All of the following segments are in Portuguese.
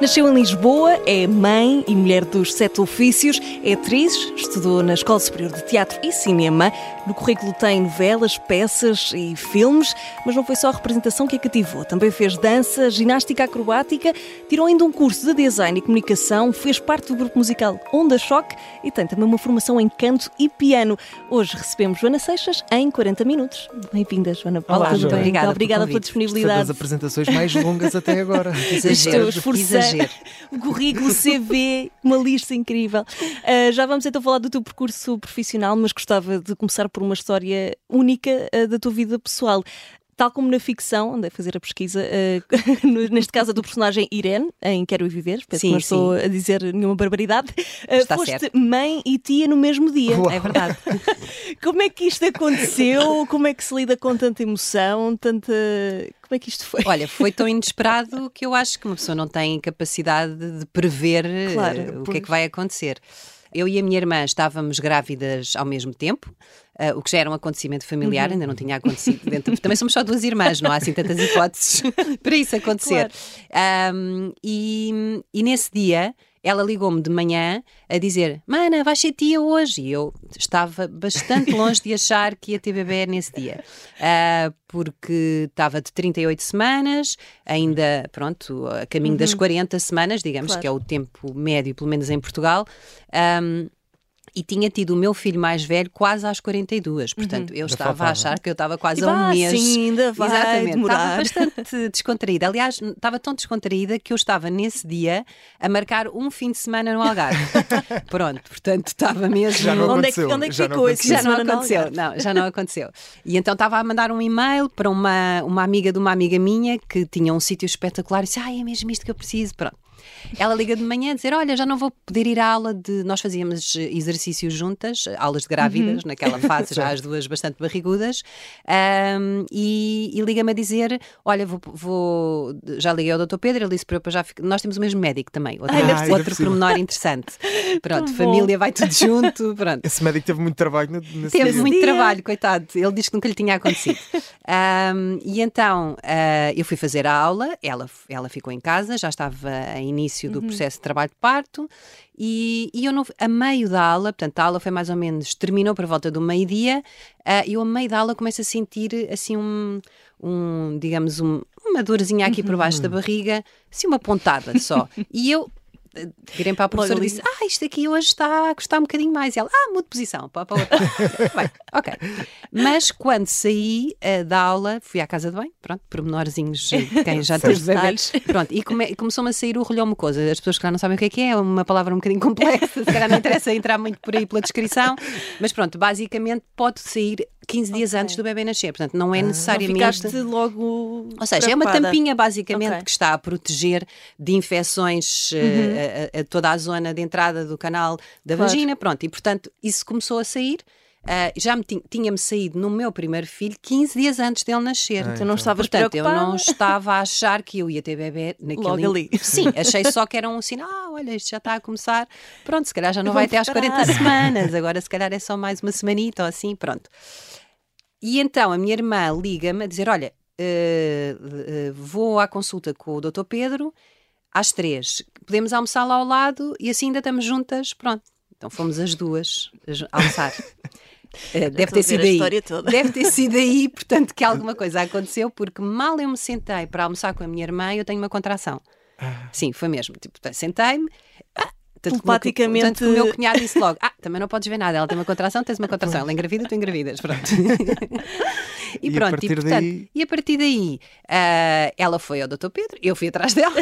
Nasceu em Lisboa, é mãe e mulher dos sete ofícios, é atriz, estudou na Escola Superior de Teatro e Cinema. No currículo tem novelas, peças e filmes, mas não foi só a representação que a cativou. Também fez dança, ginástica acrobática, tirou ainda um curso de design e comunicação, fez parte do grupo musical Onda Choque e tem também uma formação em canto e piano. Hoje recebemos Joana Seixas em 40 minutos. Bem-vinda, Joana Paula. Olá, Joana. Obrigada, obrigada pela disponibilidade. Foi das apresentações mais longas até agora. Exagero, O currículo, CV, uma lista incrível. Uh, já vamos então falar do teu percurso profissional, mas gostava de começar por uma história única uh, da tua vida pessoal tal como na ficção, andei a fazer a pesquisa, uh, neste caso a do personagem Irene, em Quero Viver, penso sim, que não estou a dizer nenhuma barbaridade, uh, foste certo. mãe e tia no mesmo dia. Uau. É verdade. como é que isto aconteceu? Como é que se lida com tanta emoção, tanta... Como é que isto foi? Olha, foi tão inesperado que eu acho que uma pessoa não tem capacidade de prever claro, uh, o que é que vai acontecer. Eu e a minha irmã estávamos grávidas ao mesmo tempo, uh, o que já era um acontecimento familiar, uhum. ainda não tinha acontecido dentro. Também somos só duas irmãs, não há assim tantas hipóteses para isso acontecer. Claro. Um, e, e nesse dia ela ligou-me de manhã a dizer: Mana, vais ser tia hoje. E eu estava bastante longe de achar que ia ter bebê nesse dia, uh, porque estava de 38 semanas, ainda, pronto, a caminho uhum. das 40 semanas, digamos, claro. que é o tempo médio, pelo menos em Portugal. Um, e tinha tido o meu filho mais velho quase às 42. Portanto, uhum. eu estava a achar que eu estava quase e a um mês. Sim, ainda vai Exatamente. Demorar. Estava bastante descontraída. Aliás, estava tão descontraída que eu estava nesse dia a marcar um fim de semana no Algarve. Pronto, portanto, estava mesmo. Já não onde é que, onde é que já ficou esse Já não aconteceu. Não, já não aconteceu. E então estava a mandar um e-mail para uma, uma amiga de uma amiga minha que tinha um sítio espetacular e disse: Ai, é mesmo isto que eu preciso. Pronto. Ela liga de manhã a dizer: Olha, já não vou poder ir à aula de. Nós fazíamos exercícios juntas, aulas de grávidas, uhum. naquela fase, já as duas bastante barrigudas, um, e, e liga-me a dizer: Olha, vou, vou, Já liguei ao Dr. Pedro, ele disse para eu já ficar. Nós temos o mesmo médico também, outro, Ai, outro pormenor interessante. Pronto, família vai tudo junto. Pronto. Esse médico teve muito trabalho nesse Teve dia. muito trabalho, coitado. Ele disse que nunca lhe tinha acontecido. um, e então uh, eu fui fazer a aula, ela, ela ficou em casa, já estava em início do uhum. processo de trabalho de parto e, e eu não, a meio da aula, portanto a aula foi mais ou menos, terminou por volta do meio-dia uh, e eu a meio da aula começo a sentir assim um, um digamos, um, uma dorzinha aqui por baixo da uhum. barriga, assim uma pontada só. e eu virem para a professora e disse: Ah, isto aqui hoje está a custar um bocadinho mais. E ela, ah, mude de posição. Para, para outra. Bem, ok. Mas quando saí uh, da aula, fui à casa de banho, pronto, pormenorzinhos, quem já teve bebês. Pronto, e come, começou-me a sair o rolhão mucosa. As pessoas que já não sabem o que é que é, é uma palavra um bocadinho complexa, se calhar não interessa entrar muito por aí pela descrição, mas pronto, basicamente pode sair 15 dias okay. antes do bebê nascer, portanto não é ah, necessariamente. Não logo. Ou seja, é uma tampinha basicamente okay. que está a proteger de infecções eh, uhum. A, a, toda a zona de entrada do canal da claro. vagina, pronto, e portanto isso começou a sair. Uh, já me tinha-me saído no meu primeiro filho 15 dias antes dele nascer. Ah, então não estavas Portanto, preocupada? eu não estava a achar que eu ia ter bebê naquele... Logo ali. Sim, achei só que era um sinal, ah, olha, isto já está a começar. Pronto, se calhar já não vai até às 40 semanas, agora se calhar é só mais uma semanita ou assim, pronto. E então a minha irmã liga-me a dizer: Olha, uh, uh, vou à consulta com o Dr. Pedro às três. Podemos almoçar lá ao lado e assim ainda estamos juntas. Pronto. Então fomos as duas almoçar. Uh, deve ter sido aí. Deve ter sido aí, portanto, que alguma coisa aconteceu, porque mal eu me sentei para almoçar com a minha irmã, eu tenho uma contração. Ah. Sim, foi mesmo. Tipo, sentei-me, ah, telepaticamente. Tanto que o meu cunhado disse logo: Ah, também não podes ver nada, ela tem uma contração, tens uma contração, ela engravida, tu engravidas. Pronto. e, e pronto, e, portanto, daí... e a partir daí uh, ela foi ao Dr. Pedro, eu fui atrás dela,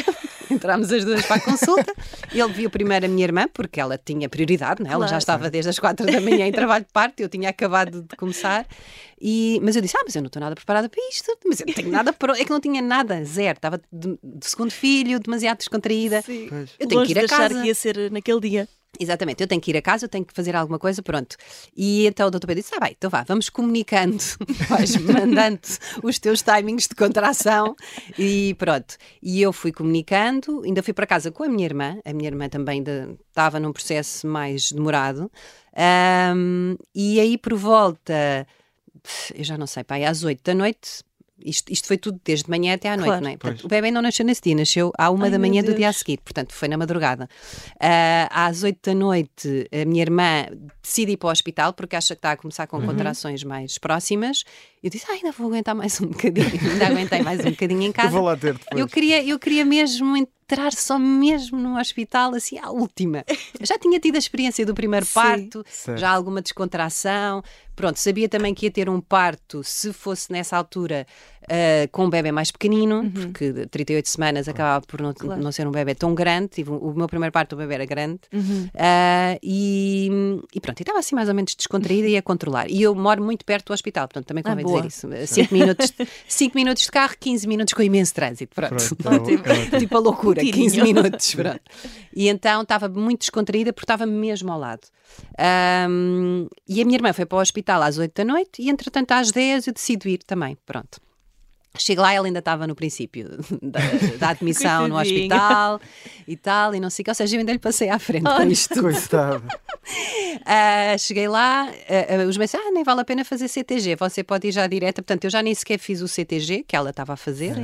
entramos as duas para a consulta. Ele viu primeiro a minha irmã, porque ela tinha prioridade, né? ela claro. já estava desde as quatro da manhã em trabalho de parte, eu tinha acabado de começar. E, mas eu disse: Ah, mas eu não estou nada preparada para isto, mas eu não tenho nada para. É que não tinha nada, zero. Estava de, de segundo filho, demasiado descontraída. Sim. Eu tenho Longe que ir a casa. que ia ser naquele dia. Exatamente, eu tenho que ir a casa, eu tenho que fazer alguma coisa, pronto. E então o doutor Pedro disse: Ah, bem, então vá, vamos comunicando, vais mandando os teus timings de contração e pronto. E eu fui comunicando, ainda fui para casa com a minha irmã, a minha irmã também de, estava num processo mais demorado, um, e aí por volta eu já não sei, pai, às 8 da noite isto, isto foi tudo desde de manhã até à noite, Claro. não é? Portanto, o bebê não nasceu nesse dia, nasceu à uma Ai, da manhã do dia a seguir, portanto foi na madrugada. Ah, às oito da noite, a minha irmã decide ir para o hospital porque acha que está a começar Uhum. com contrações mais próximas. Eu disse, ah, ainda vou aguentar mais um bocadinho, ainda aguentei mais um bocadinho em casa. Eu vou lá ter depois. Eu queria, eu queria mesmo entrar só mesmo no hospital, assim, à última. Eu já tinha tido a experiência do primeiro Sim, parto, certo. já alguma descontração. Pronto, sabia também que ia ter um parto, se fosse nessa altura, ah, com um bebê mais pequenino, porque de 38 semanas acabava por não, Uhum. Claro. não ser um bebê tão grande. Tive, um- o meu primeiro parto, o bebê era grande. Uhum. Ah, e, e pronto, e estava assim mais ou menos descontraída e a controlar. E eu moro muito perto do hospital, portanto também Ah, convém boa. dizer isso. 5 minutos, cinco minutos de carro, 15 minutos com imenso trânsito. Pronto. Pronto, tá Ótimo. ótimo. tipo a loucura, Um 15 tirinho. minutos. Pronto. E então estava muito descontraída porque estava mesmo ao lado. Ahm, e a minha irmã foi para o hospital às 8 da noite e entretanto às 10 eu decido ir também. Pronto. Chego lá, ela ainda estava no princípio da, da admissão no hospital e tal, e não sei o que. Ou seja, eu ainda lhe passei à frente com Olha. isto tudo. Coitado. Ah, cheguei lá, ah, ah, os meus ah, nem vale a pena fazer CTG, você pode ir já direta. Portanto, eu já nem sequer fiz o CTG que ela estava a fazer,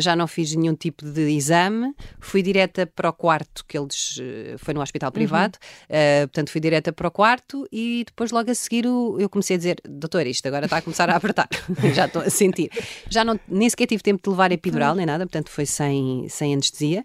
já não fiz nenhum tipo de exame, fui direta para o quarto, que eles foi no hospital privado, Ah, portanto, fui direta para o quarto e depois, logo a seguir, o- eu comecei a dizer: Doutor, isto agora está a começar a apertar, já estou a sentir. Já não, nem sequer tive tempo de levar epidural nem nada, portanto, foi sem, sem anestesia,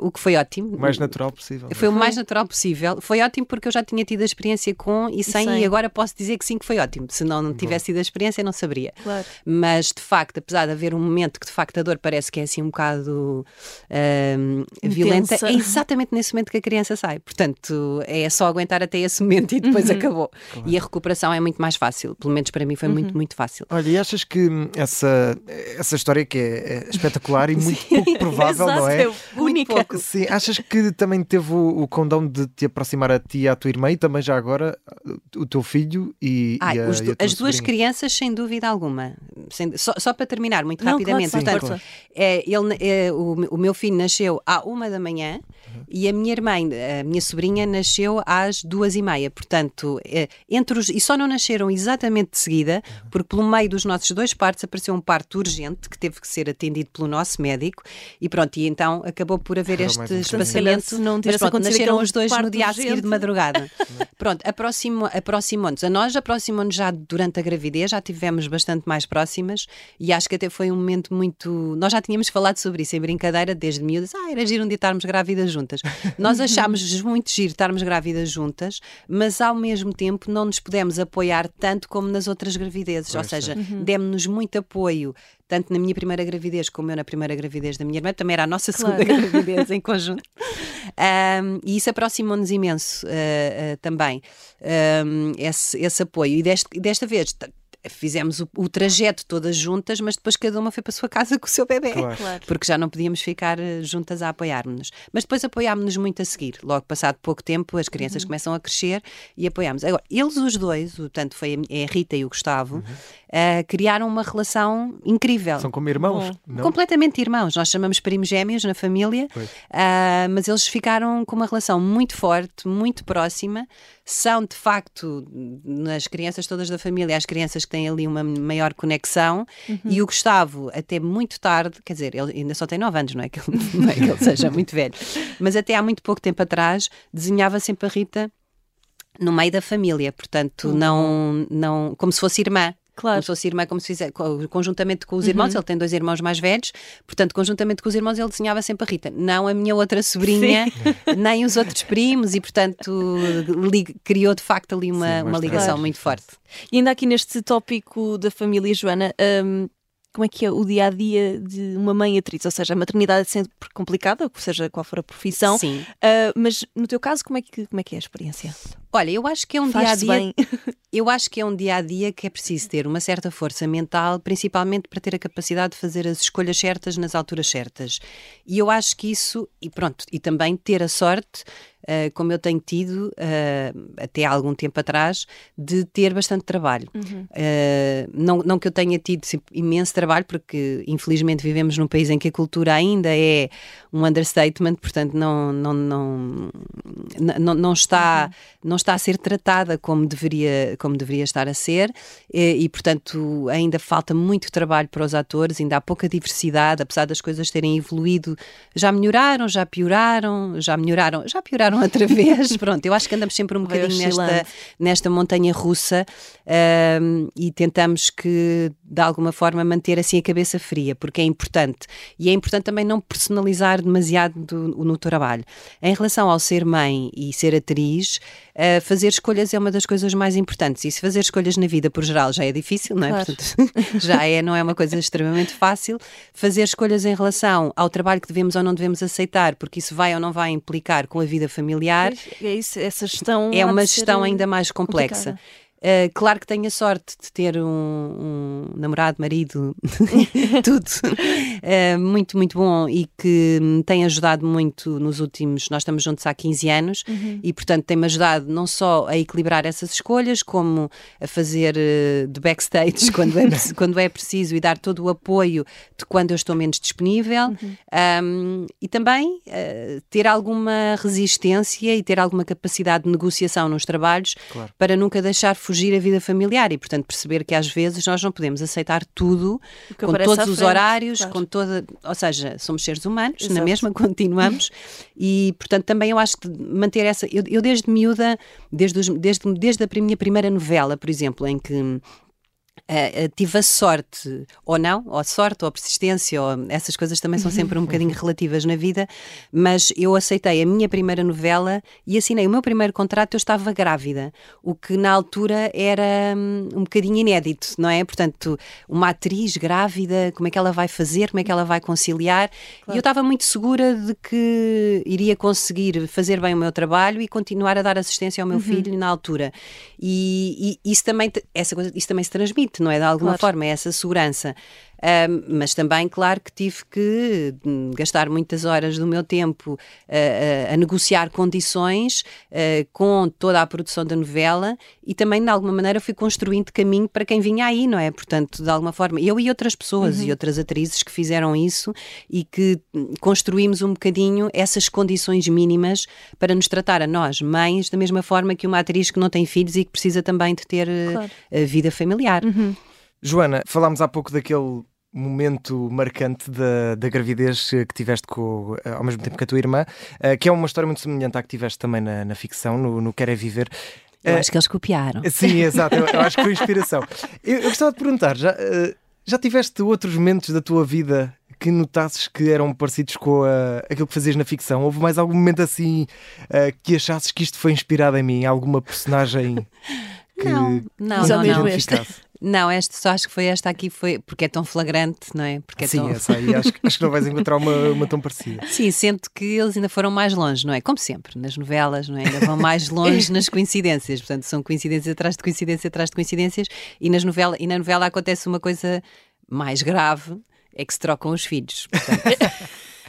o que foi ótimo. O mais natural possível. Foi o mais natural possível. Foi ótimo porque eu já tinha tido a experiência com e sem, sem. e agora posso dizer que sim, que foi ótimo. Se não, não tivesse tido a experiência, não saberia. Claro. Mas de facto, apesar de haver um momento que de facto a dor parece que é assim um bocado ahm, violenta, é exatamente nesse momento que a criança sai. Portanto, é só aguentar até esse momento e depois Uhum. acabou. E a recuperação é muito mais fácil. Pelo menos para mim foi Uhum. muito, muito fácil. Olha, e achas que hum, essa, essa história que é, é espetacular e muito pouco provável, Exato, não é? Única. pouco. Sim, achas que também teve o, o condão de te aproximar a ti e à tua irmã e também já agora o teu filho e, Ai, e a, os e a tua as duas sobrinha? crianças, sem dúvida alguma. Sem- só, só para terminar, muito Não, rapidamente. claro, sim, Portanto, força. é, ele, é, o, o meu filho nasceu à uma da manhã e a minha irmã, a minha sobrinha, nasceu às duas e meia. Portanto, é, entre os, e só não nasceram exatamente de seguida, porque pelo meio dos nossos dois partos apareceu um parto urgente que teve que ser atendido pelo nosso médico e pronto, e então acabou por haver Correu este espaçamento. não Mas pronto, nasceram os dois no parto dia a seguir de urgente. madrugada. Pronto, aproximo- aproximou-nos. A nós aproximou-nos já durante a gravidez, já tivemos bastante mais próximas e acho que até foi um momento muito. Nós já tínhamos falado sobre isso em brincadeira desde miúdas. Ah, era giro um dia estarmos grávidas juntas. Nós achámos muito giro estarmos grávidas juntas, mas ao mesmo tempo não nos pudemos apoiar tanto como nas outras gravidezes. Ou Pois, seja, demos-nos muito apoio. Tanto na minha primeira gravidez como eu na primeira gravidez da minha irmã, também era a nossa Claro. segunda gravidez em conjunto. Um, e isso aproximou-nos imenso uh, uh, também, um, esse, esse apoio. E deste- desta vez fizemos o, o trajeto todas juntas, mas depois cada uma foi para a sua casa com o seu bebê. Claro. Porque já não podíamos ficar uh, juntas a apoiar-nos. Mas depois apoiámos-nos muito a seguir. Logo passado pouco tempo, as crianças Uhum. começam a crescer e apoiámos. Agora, eles os dois, o, tanto foi a, a Rita e o Gustavo, Uhum. uh, criaram uma relação incrível. São como irmãos, não? Completamente irmãos. Nós chamamos primos gêmeos na família, ah, mas eles ficaram com uma relação muito forte, muito próxima. São, de facto, nas crianças todas da família, as crianças que têm ali uma maior conexão. E o Gustavo, até muito tarde, quer dizer, ele ainda só tem 9 anos, não é que ele, não é que ele seja muito velho, mas até há muito pouco tempo atrás, desenhava sempre a Rita no meio da família, portanto, não, não, como se fosse irmã. Claro. Como se fosse irmã, como se fizer, co- conjuntamente com os irmãos, ele tem dois irmãos mais velhos, portanto, conjuntamente com os irmãos, ele desenhava sempre a Rita. Não a minha outra sobrinha, nem os outros primos, e portanto, li- criou de facto ali uma, Sim, uma ligação Claro. muito forte. E ainda aqui neste tópico da família Joana, hum, como é que é o dia a dia de uma mãe atriz? Ou seja, a maternidade é sempre complicada, seja qual for a profissão, Sim. ah, mas no teu caso, como é que, como é, que é a experiência? Olha, eu acho que é um dia a dia. bem. Eu acho que é um dia a dia que é preciso ter uma certa força mental, principalmente para ter a capacidade de fazer as escolhas certas nas alturas certas. E eu acho que isso, e pronto, e também ter a sorte, ah, como eu tenho tido ah, até há algum tempo atrás, de ter bastante trabalho. Ah, não, não que eu tenha tido imenso trabalho, porque infelizmente vivemos num país em que a cultura ainda é um understatement, portanto não, não, não, não está, não está a ser tratada como deveria, como deveria estar a ser e, e, portanto, ainda falta muito trabalho para os atores, ainda há pouca diversidade, apesar das coisas terem evoluído. Já melhoraram, já pioraram, já melhoraram, já pioraram outra vez. Pronto, eu acho que andamos sempre um bocadinho nesta, nesta montanha russa um, e tentamos que, de alguma forma, manter assim a cabeça fria, porque é importante. E é importante também não personalizar demasiado do, no trabalho. Em relação ao ser mãe e ser atriz, uh, fazer escolhas é uma das coisas mais importantes. E se fazer escolhas na vida, por geral, já é difícil, não é? Claro. Portanto, já é, não é uma coisa extremamente fácil. Fazer escolhas em relação ao trabalho que devemos ou não devemos aceitar, porque isso vai ou não vai implicar com a vida familiar. É isso, essa gestão é uma gestão ainda mais complexa. Complicada. Uh, claro que tenho a sorte de ter um, um namorado, marido, tudo uh, muito, muito bom e que me tem ajudado muito nos últimos. Nós estamos juntos há 15 anos uhum. e, portanto, tem-me ajudado não só a equilibrar essas escolhas, como a fazer uh, de backstage quando é, quando é preciso e dar todo o apoio de quando eu estou menos disponível uhum. um, e também ter alguma resistência e ter alguma capacidade de negociação nos trabalhos claro. para nunca deixar fugir fugir a vida familiar e, portanto, perceber que às vezes nós não podemos aceitar tudo com todos os horários, claro. com toda. Ou seja, somos seres humanos, Exato. na mesma continuamos e, portanto, também eu acho que manter essa. Eu, eu desde miúda, desde, os, desde, desde a minha primeira novela, por exemplo, em que Uh, tive a sorte, ou não, ou sorte, ou persistência, ou essas coisas também são sempre um bocadinho relativas na vida, mas eu aceitei a minha primeira novela e assinei o meu primeiro contrato, eu estava grávida, o que na altura era um, um bocadinho inédito, não é? Portanto, uma atriz grávida, como é que ela vai fazer, como é que ela vai conciliar, claro. e eu estava muito segura de que iria conseguir fazer bem o meu trabalho e continuar a dar assistência ao meu uhum. filho na altura. E, e, isso também, essa coisa, isso também se transmite não é? De alguma claro. forma, é essa segurança. Um, mas também, claro, que tive que hum, gastar muitas horas do meu tempo uh, uh, a negociar condições uh, com toda a produção da novela e também, de alguma maneira, fui construindo caminho para quem vinha aí, não é? Portanto, de alguma forma, eu e outras pessoas uhum. e outras atrizes que fizeram isso e que hum, construímos um bocadinho essas condições mínimas para nos tratar a nós, mães, da mesma forma que uma atriz que não tem filhos e que precisa também de ter claro. vida familiar. Uhum. Joana, falámos há pouco daquele momento marcante da, da gravidez que tiveste com, ao mesmo tempo que a tua irmã, eh, que é uma história muito semelhante à que tiveste também na, na ficção, no, no Quer é Viver. Eu acho que eles copiaram. Sim, exato, eu, eu acho que foi inspiração. Eu, eu, gostava de perguntar, já, eh, já tiveste outros momentos da tua vida que notasses que eram parecidos com a, aquilo que fazias na ficção? Houve mais algum momento assim uh, que achasses que isto foi inspirado em mim? Alguma personagem que, não, não, não, não, não. Não, esta, só acho que foi esta aqui, foi porque é tão flagrante, não é? Porque é Sim, tão... essa aí acho, acho que não vais encontrar uma, uma tão parecida. Sim, sinto que eles ainda foram mais longe, não é? Como sempre, nas novelas, não é? Ainda vão mais longe nas coincidências, portanto, são coincidências atrás de coincidência atrás de coincidências, e, nas novela, e na novela acontece uma coisa mais grave, é que se trocam os filhos. Portanto,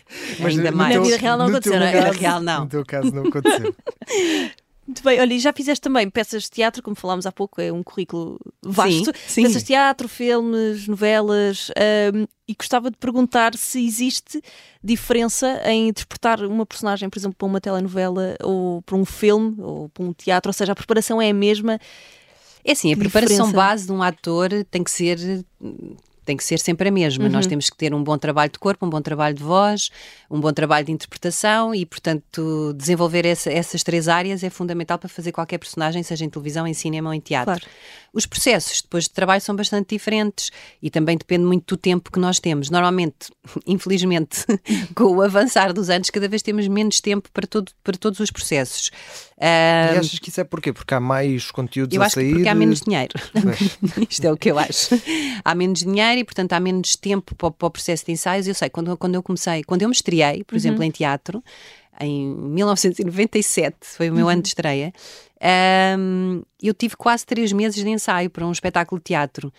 Mas ainda mais. Na vida real não aconteceu, não é? Na vida real não. No teu caso não aconteceu. Muito bem, olha, e já fizeste também peças de teatro, como falámos há pouco, é um currículo vasto. Sim, sim. Peças de teatro, filmes, novelas, um, e gostava de perguntar se existe diferença em interpretar uma personagem, por exemplo, para uma telenovela ou para um filme ou para um teatro, ou seja, a preparação é a mesma. É assim, a preparação base de um ator tem que ser tem que ser sempre a mesma. Uhum. Nós temos que ter um bom trabalho de corpo, um bom trabalho de voz, um bom trabalho de interpretação e, portanto, desenvolver essa, essas três áreas é fundamental para fazer qualquer personagem, seja em televisão, em cinema ou em teatro. Claro. Os processos depois de trabalho são bastante diferentes e também depende muito do tempo que nós temos. Normalmente, infelizmente, com o avançar dos anos, cada vez temos menos tempo para, todo, para todos os processos. E achas que isso é porquê? Porque há mais conteúdos eu a acho Que porque há menos dinheiro. Isto é o que eu acho. Há menos dinheiro e, portanto, há menos tempo para, para o processo de ensaios. Eu sei, quando, quando eu comecei, quando eu me estreiei, por uhum. exemplo, em teatro, em 1997, foi o meu ano de estreia, um, eu tive quase três meses de ensaio para um espetáculo de teatro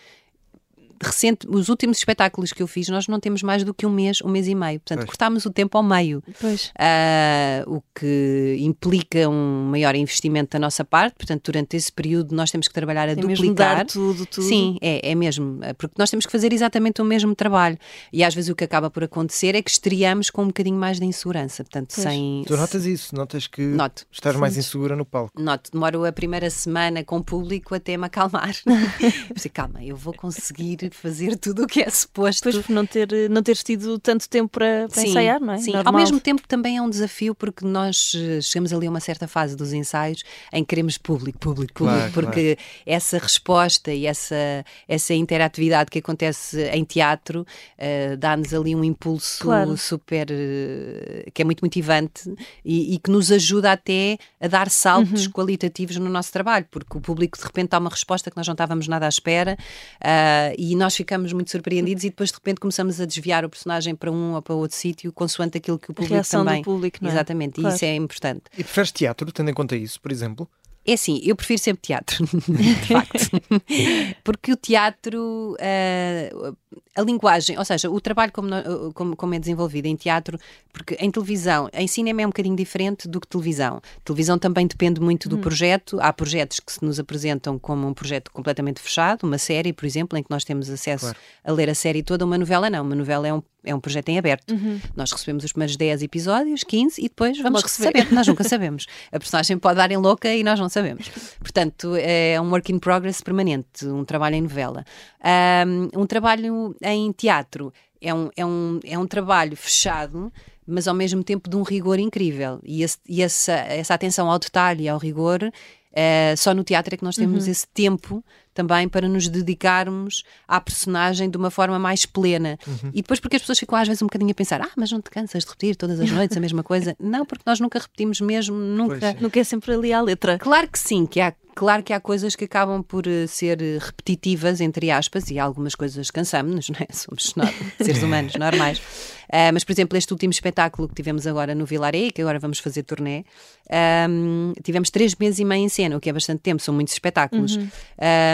recente, os últimos espetáculos que eu fiz, nós não temos mais do que um mês, um mês e meio. Portanto, pois. cortámos o tempo ao meio. Pois. Uh, o que implica um maior investimento da nossa parte. Portanto, durante esse período nós temos que trabalhar a Tem duplicar. tudo, tudo. Sim, é, é mesmo. Porque nós temos que fazer exatamente o mesmo trabalho. E às vezes o que acaba por acontecer é que estreamos com um bocadinho mais de insegurança. Portanto, pois. sem. Tu notas isso? Notas que Noto. estás Sim. mais insegura no palco? Noto. Demoro a primeira semana com o público até me acalmar. Calma, eu vou conseguir fazer tudo o que é suposto. Pois por não, ter, não teres tido tanto tempo para, para sim, ensaiar, não é? Sim, Normal. ao mesmo tempo também é um desafio porque nós eh, chegamos ali a uma certa fase dos ensaios em que queremos público, público, público, claro, porque claro. essa resposta e essa, essa interatividade que acontece em teatro uh, dá-nos ali um impulso claro. super uh, que é muito motivante e, e, que nos ajuda até a dar saltos uhum. qualitativos no nosso trabalho, porque o público de repente dá uma resposta que nós não estávamos nada à espera uh, e nós ficamos muito surpreendidos e depois de repente começamos a desviar o personagem para um ou para outro sítio, consoante aquilo que o público Reação também. Do público, não é? Exatamente, claro. e isso é importante. E preferes teatro, tendo em conta isso, por exemplo? É assim, eu prefiro sempre teatro, de facto. Porque o teatro, uh, a linguagem, ou seja, o trabalho como, como, como, é desenvolvido em teatro, porque em televisão, em cinema é um bocadinho diferente do que televisão. Televisão também depende muito do hum. projeto. Há projetos que se nos apresentam como um projeto completamente fechado, uma série, por exemplo, em que nós temos acesso claro. a ler a série toda. Uma novela não, uma novela é um, é um projeto em aberto. Uhum. Nós recebemos os primeiros 10 episódios, 15 e depois vamos receber. Nós nunca sabemos. A personagem pode dar em louca e nós não sabemos. Portanto, é um work in progress permanente, um trabalho em novela. Um, um trabalho em teatro é um, é, um, é um trabalho fechado, mas ao mesmo tempo de um rigor incrível. E, esse, e essa, essa atenção ao detalhe e ao rigor Uh, só no teatro é que nós temos uhum. esse tempo também para nos dedicarmos à personagem de uma forma mais plena. Uhum. E depois, porque as pessoas ficam às vezes um bocadinho a pensar: ah, mas não te cansas de repetir todas as noites a mesma coisa? não, porque nós nunca repetimos mesmo, nunca. Nunca é sempre ali à letra. Claro que sim, que há Claro que há coisas que acabam por eh, ser eh, repetitivas, entre aspas, e algumas coisas cansamos-nos, não é? Somos seres humanos normais. Uh, mas, por exemplo, este último espetáculo que tivemos agora no Vilaré, que agora vamos fazer turnê, um, tivemos três meses e meio em cena, o que é bastante tempo, são muitos espetáculos. Uhum.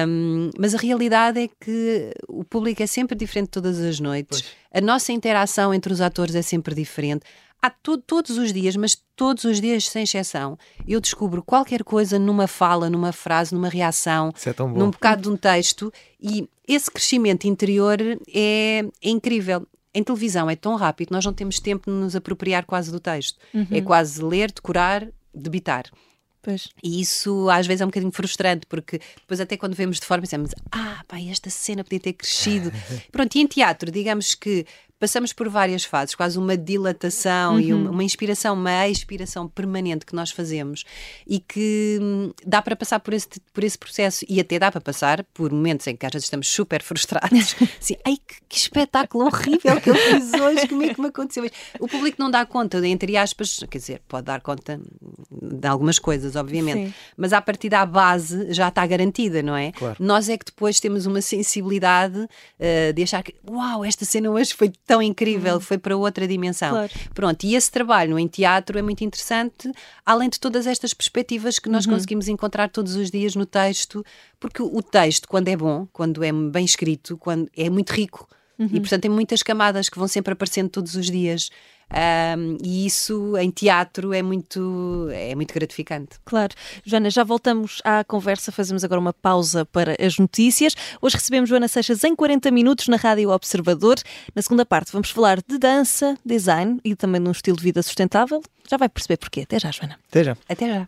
Um, mas a realidade é que o público é sempre diferente todas as noites, pois. a nossa interação entre os atores é sempre diferente há to todos os dias, mas todos os dias sem exceção, eu descubro qualquer coisa numa fala, numa frase, numa reação, é num bocado de um texto e esse crescimento interior é, é, incrível. Em televisão é tão rápido, nós não temos tempo de nos apropriar quase do texto. Uhum. É quase ler, decorar, debitar. Pois. E isso às vezes é um bocadinho frustrante, porque depois, até quando vemos de fora, pensamos: ah, pá, esta cena podia ter crescido. Pronto, e em teatro, digamos que passamos por várias fases, quase uma dilatação uhum. e uma, uma, inspiração, uma expiração permanente que nós fazemos e que hum, dá para passar por esse, por esse processo e até dá para passar por momentos em que às vezes estamos super frustrados. assim, ai que, que, espetáculo horrível que eu fiz hoje, como é que me aconteceu? O público não dá conta, entre aspas, quer dizer, pode dar conta de algumas coisas, obviamente, Sim. mas a partir da base já está garantida, não é? Claro. Nós é que depois temos uma sensibilidade uh, de achar que, uau, esta cena hoje foi tão tão incrível, uhum. foi para outra dimensão. Claro. Pronto, e esse trabalho em teatro é muito interessante, além de todas estas perspectivas que nós uhum. conseguimos encontrar todos os dias no texto, porque o texto, quando é bom, quando é bem escrito, quando é muito rico. Uhum. E portanto tem muitas camadas que vão sempre aparecendo todos os dias. Um, e isso em teatro é muito, é muito gratificante. Claro. Joana, já voltamos à conversa, fazemos agora uma pausa para as notícias. Hoje recebemos Joana Seixas em 40 minutos na Rádio Observador. Na segunda parte vamos falar de dança, design e também de um estilo de vida sustentável. Já vai perceber porquê. Até já, Joana. Até já. Até já.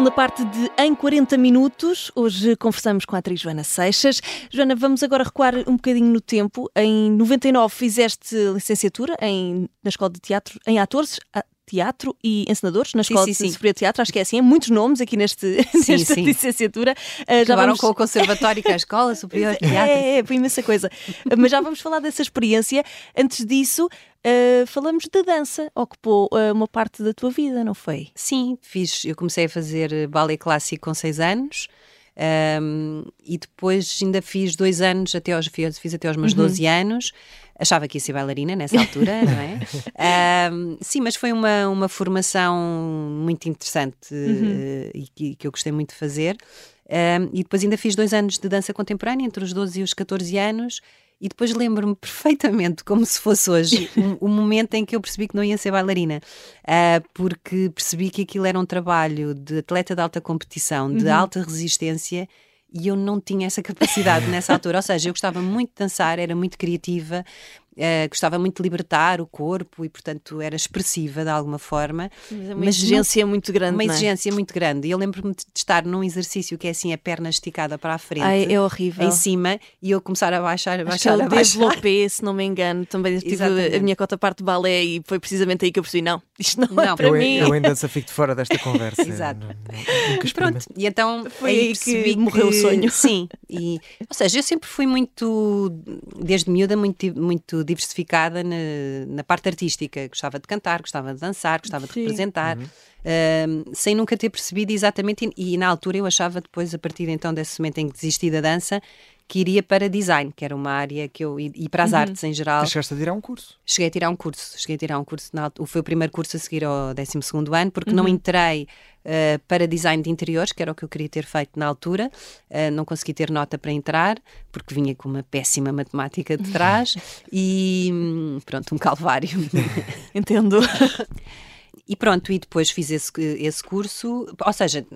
Segunda parte de Em 40 Minutos. Hoje conversamos com a atriz Joana Seixas. Joana, vamos agora recuar um bocadinho no tempo. Em 99 fizeste licenciatura em, na Escola de Teatro em Atores, teatro e encenadores na Escola sim, sim, de Superior de Teatro, acho que é assim, há muitos nomes aqui neste, sim, nesta sim. licenciatura. Uh, já vamos... com o Conservatório, com a Escola Superior de Teatro. É, é, foi imensa coisa. Mas já vamos falar dessa experiência. Antes disso, uh, falamos de dança, ocupou uh, uma parte da tua vida, não foi? Sim, fiz, eu comecei a fazer ballet clássico com seis anos. Um, e depois ainda fiz dois anos, até aos, fiz até aos meus uhum. 12 anos. Achava que ia ser bailarina nessa altura, não é? Um, sim, mas foi uma, uma formação muito interessante uhum. uh, e que, que, eu gostei muito de fazer. Um, e depois ainda fiz dois anos de dança contemporânea, entre os 12 e os 14 anos. E depois lembro-me perfeitamente, como se fosse hoje, o, o, momento em que eu percebi que não ia ser bailarina, uh, porque percebi que aquilo era um trabalho de atleta de alta competição, de uhum. alta resistência, e eu não tinha essa capacidade nessa altura. Ou seja, eu gostava muito de dançar, era muito criativa, Uh, gostava muito de libertar o corpo e, portanto, era expressiva de alguma forma. Mas é uma mas exigência não, muito grande. Uma é? exigência muito grande. E eu lembro-me de estar num exercício que é assim, a perna esticada para a frente. Ai, é horrível. Em cima e eu começar a baixar, a Acho baixar, que a baixar. Developé, se não me engano. Também tive a minha cota parte de balé e foi precisamente aí que eu percebi: não, isto não, é não é para eu, mim. Eu ainda fico de fora desta conversa. Exato. Não, e pronto, e então foi aí, aí que morreu que, o sonho. Sim, e, ou seja, eu sempre fui muito, desde miúda, muito, muito diversificada na, na parte artística. Gostava de cantar, gostava de dançar, gostava de Sim. representar, uhum. uh, sem nunca ter percebido exatamente. E, e, na altura eu achava, depois, a partir então desse momento em que desisti da dança, que iria para design, que era uma área que eu. e, e para as uhum. artes em geral. Mas chegaste a tirar um curso? Cheguei a tirar um curso. Cheguei a tirar um curso. Na, foi o primeiro curso a seguir ao 12 ano, porque uhum. não entrei. Uh, para design de interiores, que era o que eu queria ter feito na altura. Uh, não consegui ter nota para entrar, porque vinha com uma péssima matemática de trás e hum, pronto, um calvário. Entendo. E pronto, e depois fiz esse, esse curso, ou seja,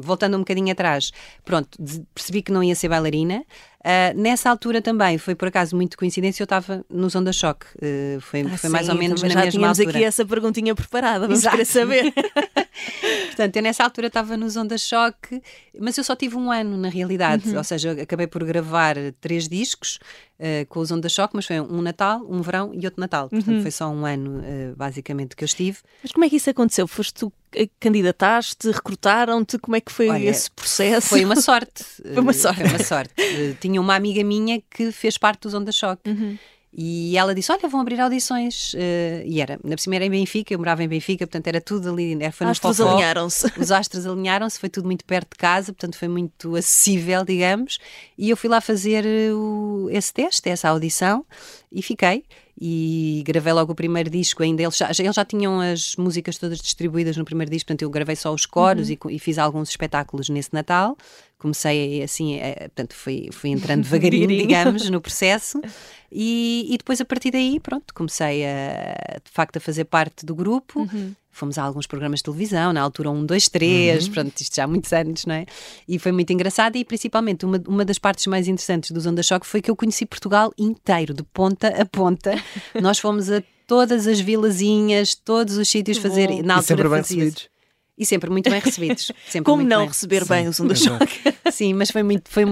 voltando um bocadinho atrás, pronto, percebi que não ia ser bailarina. Uh, nessa altura também, foi por acaso muito coincidência, eu estava no Zonda Choque. Uh, foi, ah, foi sim, mais ou menos na já mesma tínhamos altura. aqui essa perguntinha preparada, vamos Exato. querer saber. Portanto, eu nessa altura estava no Zonda Choque, mas eu só tive um ano na realidade, uhum. ou seja, acabei por gravar três discos uh, com os Onda Choque, mas foi um Natal, um verão e outro Natal. Portanto, Uhum. foi só um ano, uh, basicamente, que eu estive. Mas como é que isso aconteceu? Foste tu candidataste, recrutaram-te? Como é que foi Olha, esse processo? Foi uma sorte. Foi uma uh, sorte. Foi uma sorte. Tinha uma amiga minha que fez parte dos Onda Choque. Uhum. E ela disse: Olha, vão abrir audições. Uh, e era, na primeira em Benfica, eu morava em Benfica, portanto era tudo ali. Era, foi Astros Fofó. alinharam-se. Os astros alinharam-se, foi tudo muito perto de casa, portanto foi muito acessível, digamos. E eu fui lá fazer o, esse teste, essa audição, e fiquei. E gravei logo o primeiro disco, ainda eles já, eles já tinham as músicas todas distribuídas no primeiro disco, portanto eu gravei só os coros Uhum. e, e, fiz alguns espetáculos nesse Natal. Comecei assim, é, portanto fui, fui entrando devagarinho, digamos, no processo. E, e, depois a partir daí, pronto, comecei a, de facto a fazer parte do grupo. Uhum. Fomos a alguns programas de televisão, na altura 1, 2, 3, Uhum. pronto, isto já há muitos anos, não é? E foi muito engraçado e principalmente uma, uma das partes mais interessantes do Zonda Choque foi que eu conheci Portugal inteiro, de ponta a ponta. Nós fomos a todas as vilazinhas, todos os sítios fazer. Na e sempre altura bem fazia-se. recebidos. E sempre muito bem recebidos. Sempre Como muito não bem. receber bem o som do Exato. choque? Sim, mas foi muito, foi,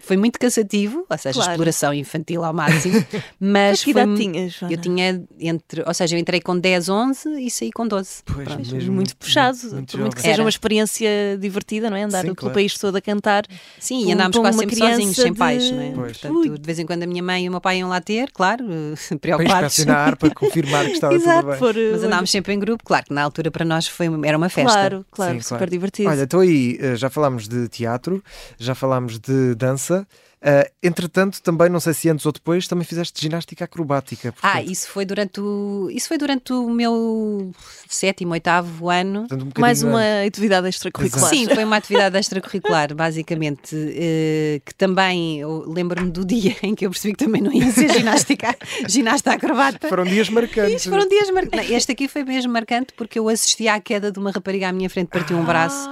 foi muito cansativo, ou seja, Claro. exploração infantil ao máximo. Mas que idade tinhas, Joana? eu tinha entre, ou seja, eu entrei com 10, 11 e saí com 12. Pois, Pronto. mesmo, muito puxado, muito por muito que seja Era. uma experiência divertida, não é? Andar Sim, pelo claro. país todo a cantar. Sim, Com- e andámos com quase uma sempre criança sozinhos, sem de- pais, não é? Pois. Portanto, de vez em quando a minha mãe e o meu pai iam lá ter, claro, Para preocupados. inspecionar, para confirmar que estava Exato, tudo bem. por, Mas andámos sempre em grupo, claro que na altura para nós foi, era uma festa. Claro, claro, Sim, super claro. divertido. Olha, então aí eh, já falámos de teatro, já falámos de dança. Uh, entretanto, também, não sei se antes ou depois, também fizeste ginástica acrobática. Portanto... Ah, isso foi durante o, isso foi durante o meu sétimo, oitavo ano. Portanto, um Mais uma atividade extracurricular. Sim, foi uma atividade extracurricular, basicamente, uh, que também, lembro-me do dia em que eu percebi que também não ia ser ginástica, ginasta acrobata. Foram dias marcantes. Isso, foram dias marcantes. Este aqui foi mesmo marcante porque eu assisti à queda de uma rapariga à minha frente, partiu um braço.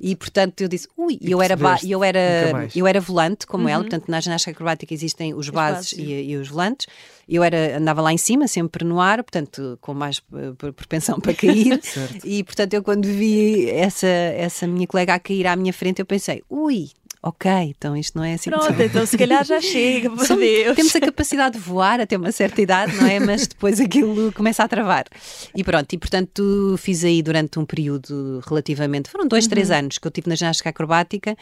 e portanto eu disse, ui, e eu era, eu era, eu era volante como uhum. ela portanto, na ginástica acrobática existem os, bases, bases e, e, os volantes. Eu era, andava lá em cima, sempre no ar, portanto, com mais uh, propensão para cair. e, portanto, eu quando vi essa, essa minha colega a cair à minha frente, eu pensei, ui, ok, então isto não é assim. Pronto, então se calhar já chega, por Somos, Deus. Temos a capacidade de voar até uma certa idade, não é? Mas depois aquilo começa a travar. E pronto, e portanto fiz aí durante um período relativamente, foram dois, uhum. três anos que eu tive na ginástica acrobática,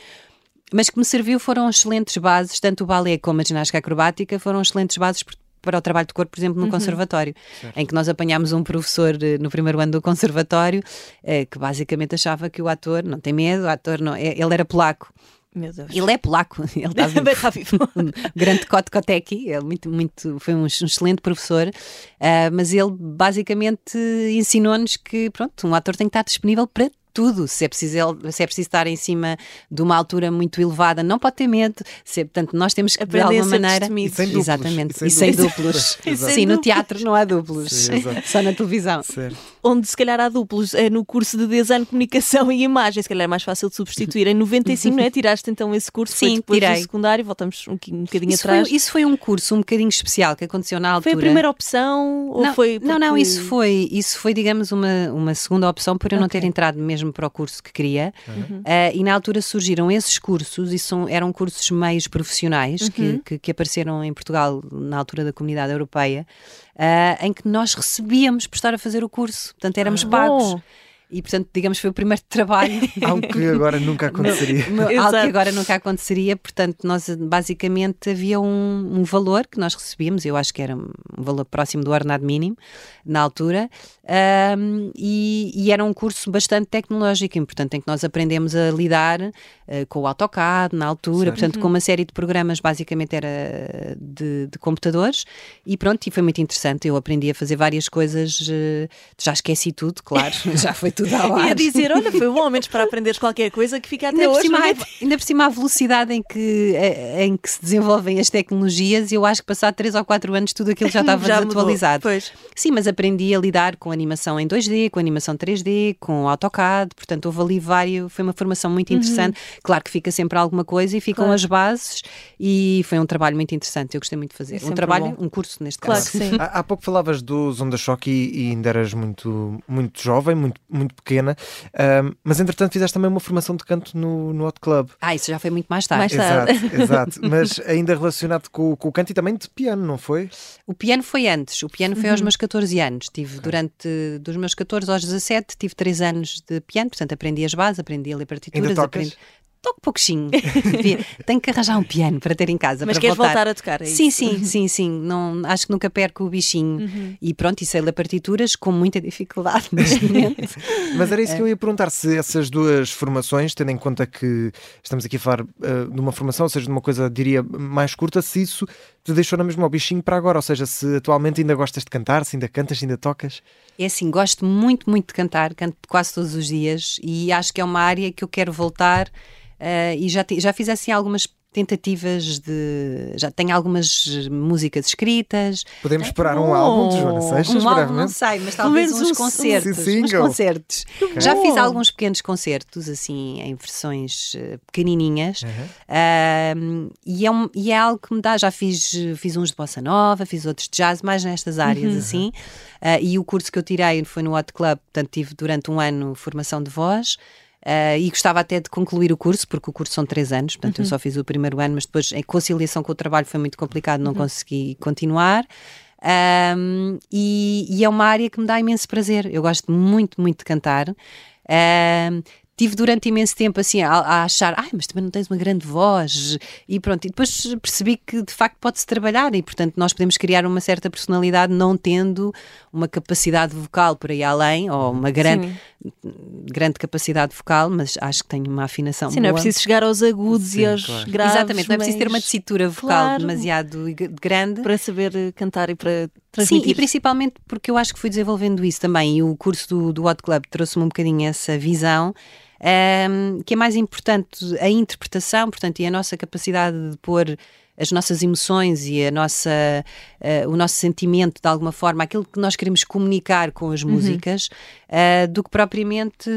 mas que me serviu foram excelentes bases, tanto o balé como a ginástica acrobática foram excelentes bases para o trabalho de corpo, por exemplo, no uhum. conservatório, certo. em que nós apanhámos um professor eh, no primeiro ano do conservatório eh, que basicamente achava que o ator não tem medo, o ator não, é, ele era polaco. Meu Deus. Ele é polaco, ele está vivo. está vivo. um grande Cote Koteki, ele muito, muito, foi um, um excelente professor, uh, mas ele basicamente ensinou-nos que pronto, um ator tem que estar disponível para tudo. Se é, preciso, se é preciso estar em cima de uma altura muito elevada, não pode ter medo. Se, portanto, nós temos que, Aprender de alguma maneira. E sem duplos. Exatamente. E sem, duplos. E sem Sim, no teatro não há duplos. Sim, Só na televisão. Certo. Onde se calhar há duplos é no curso de design, comunicação e imagem. Se calhar é mais fácil de substituir. Em 95, não é? Tiraste então esse curso? Sim, depois tirei. do secundário, voltamos um, um bocadinho isso atrás. Foi, isso foi um curso um bocadinho especial que aconteceu na altura. Foi a primeira opção? Ou não, foi porque... não, não, isso foi, isso foi, digamos, uma, uma segunda opção por eu okay. não ter entrado mesmo para o curso que queria. Uhum. Uh, e na altura surgiram esses cursos, e são, eram cursos meios profissionais uhum. que, que, que, apareceram em Portugal na altura da comunidade europeia, uh, em que nós recebíamos por estar a fazer o curso. Portanto, éramos ah, pagos. Bom. E, portanto, digamos, foi o primeiro trabalho. algo que agora nunca aconteceria. algo que agora nunca aconteceria. Portanto, nós basicamente havia um, um, valor que nós recebíamos, eu acho que era um valor próximo do ordenado mínimo na altura, um, e, e, era um curso bastante tecnológico, portanto, em que nós aprendemos a lidar uh, com o AutoCAD na altura, certo. portanto, uhum. com uma série de programas, basicamente era de, de, computadores, e pronto, e foi muito interessante. Eu aprendi a fazer várias coisas, uh, já esqueci tudo, claro, já foi tudo ao ar. Ia dizer, olha, foi bom, menos para aprenderes qualquer coisa que fica até ainda hoje. Por cima, ainda por cima, a velocidade em que, eh, em que se desenvolvem as tecnologias, eu acho que passado 3 ou 4 anos tudo aquilo já estava já desatualizado. Pois. Sim, mas aprendi a lidar com animação em 2D, com animação 3D, com AutoCAD, portanto houve ali vários, foi uma formação muito uhum. interessante. Uhum. Claro que fica sempre alguma coisa e ficam claro. as bases e foi um trabalho muito interessante, eu gostei muito de fazer. É um trabalho, bom. um curso neste claro caso. Que sim. Há, há pouco falavas do Zonda Choque e, e, ainda eras muito, muito jovem, muito, muito pequena, um, mas entretanto fizeste também uma formação de canto no, no Hot Club. Ah, isso já foi muito mais tarde. Mais tarde. Exato, exato. mas ainda relacionado com, com, o canto e também de piano, não foi? O piano foi antes, o piano foi uhum. aos meus 14 anos. Tive okay. durante, dos meus 14 aos 17, tive 3 anos de piano, portanto aprendi as bases, aprendi a ler partituras. Ainda tocas? Aprendi... Toco pouquinho. Tenho que arranjar um piano para ter em casa. Mas para queres voltar. voltar a tocar? É sim, sim, sim, sim. Não, acho que nunca perco o bichinho. Uhum. E pronto, e sei ler partituras com muita dificuldade neste momento. Mas era isso que eu ia perguntar: se essas duas formações, tendo em conta que estamos aqui a falar uh, de uma formação, ou seja, de uma coisa, diria, mais curta, se isso te deixou na mesma o bichinho para agora, ou seja, se atualmente ainda gostas de cantar, se ainda cantas, se ainda tocas. É assim, gosto muito, muito de cantar, canto quase todos os dias e acho que é uma área que eu quero voltar Uh, e já, já fiz assim algumas tentativas de. Já tenho algumas músicas escritas. Podemos esperar um álbum de Joana Seixas, um álbum, não sei, mas talvez uns um concertos. Uns concertos. Okay. Já fiz alguns pequenos concertos, assim, em versões uh, pequenininhas. Uhum. Uh, e, é um, e é algo que me dá. Já fiz, fiz uns de bossa nova, fiz outros de jazz, mais nestas áreas, uhum. assim. Uh, e o curso que eu tirei foi no Hot Club, portanto, tive durante um ano formação de voz. Uh, e gostava até de concluir o curso, porque o curso são três anos, portanto uhum. eu só fiz o primeiro ano, mas depois a conciliação com o trabalho foi muito complicado, não uhum. consegui continuar. Um, e, e, é uma área que me dá imenso prazer. Eu gosto muito, muito de cantar. Um, tive durante imenso tempo assim a, a, achar, ai, mas também não tens uma grande voz e pronto, e depois percebi que de facto pode-se trabalhar e portanto nós podemos criar uma certa personalidade não tendo uma capacidade vocal por aí além, ou uma grande, grande capacidade vocal, mas acho que tenho uma afinação Sim, boa. não é preciso chegar aos agudos Sim, e aos claro. graves. Exatamente, não é preciso ter uma tessitura vocal Claro. demasiado grande. Para saber cantar e para Sim, transmitir. e principalmente porque eu acho que fui desenvolvendo isso também. E o curso do, do Hot Club trouxe-me um bocadinho essa visão, ehm, que é mais importante a interpretação, portanto, e a nossa capacidade de pôr as nossas emoções e a nossa, eh, o nosso sentimento de alguma forma, aquilo que nós queremos comunicar com as músicas, eh, do que propriamente.